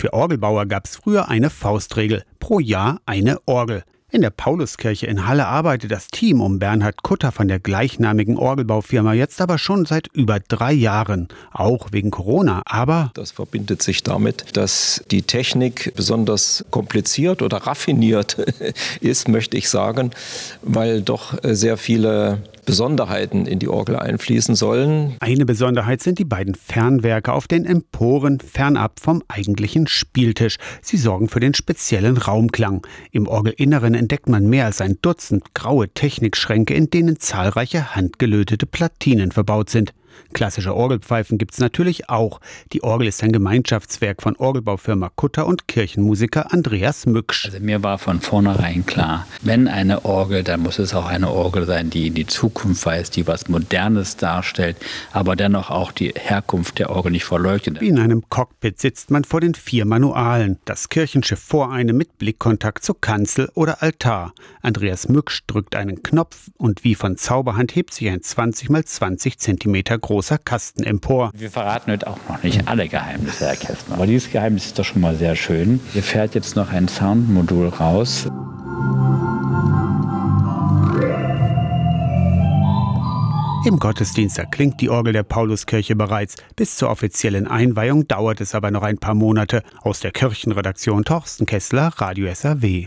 Für Orgelbauer gab es früher eine Faustregel, pro Jahr eine Orgel. In der Pauluskirche in Halle arbeitet das Team um Bernhard Kutter von der gleichnamigen Orgelbaufirma jetzt aber schon seit über drei Jahren, auch wegen Corona. Aber das verbindet sich damit, dass die Technik besonders kompliziert oder raffiniert ist, möchte ich sagen, weil doch sehr viele Besonderheiten in die Orgel einfließen sollen. Eine Besonderheit sind die beiden Fernwerke auf den Emporen fernab vom eigentlichen Spieltisch. Sie sorgen für den speziellen Raumklang. Im Orgelinneren entdeckt man mehr als ein Dutzend graue Technikschränke, in denen zahlreiche handgelötete Platinen verbaut sind. Klassische Orgelpfeifen gibt es natürlich auch. Die Orgel ist ein Gemeinschaftswerk von Orgelbaufirma Kutter und Kirchenmusiker Andreas Mücksch. Also mir war von vornherein klar, wenn eine Orgel, dann muss es auch eine Orgel sein, die in die Zukunft weist, die was Modernes darstellt, aber dennoch auch die Herkunft der Orgel nicht verleugnet. Wie in einem Cockpit sitzt man vor den vier Manualen. Das Kirchenschiff vor einem mit Blickkontakt zu Kanzel oder Altar. Andreas Mücksch drückt einen Knopf und wie von Zauberhand hebt sich ein 20 x 20 cm großer Kasten empor. Wir verraten heute auch noch nicht alle Geheimnisse, Herr Kästner. Aber dieses Geheimnis ist doch schon mal sehr schön. Hier fährt jetzt noch ein Soundmodul raus. Im Gottesdienst erklingt die Orgel der Pauluskirche bereits. Bis zur offiziellen Einweihung dauert es aber noch ein paar Monate. Aus der Kirchenredaktion Torsten Kessler, Radio SAW.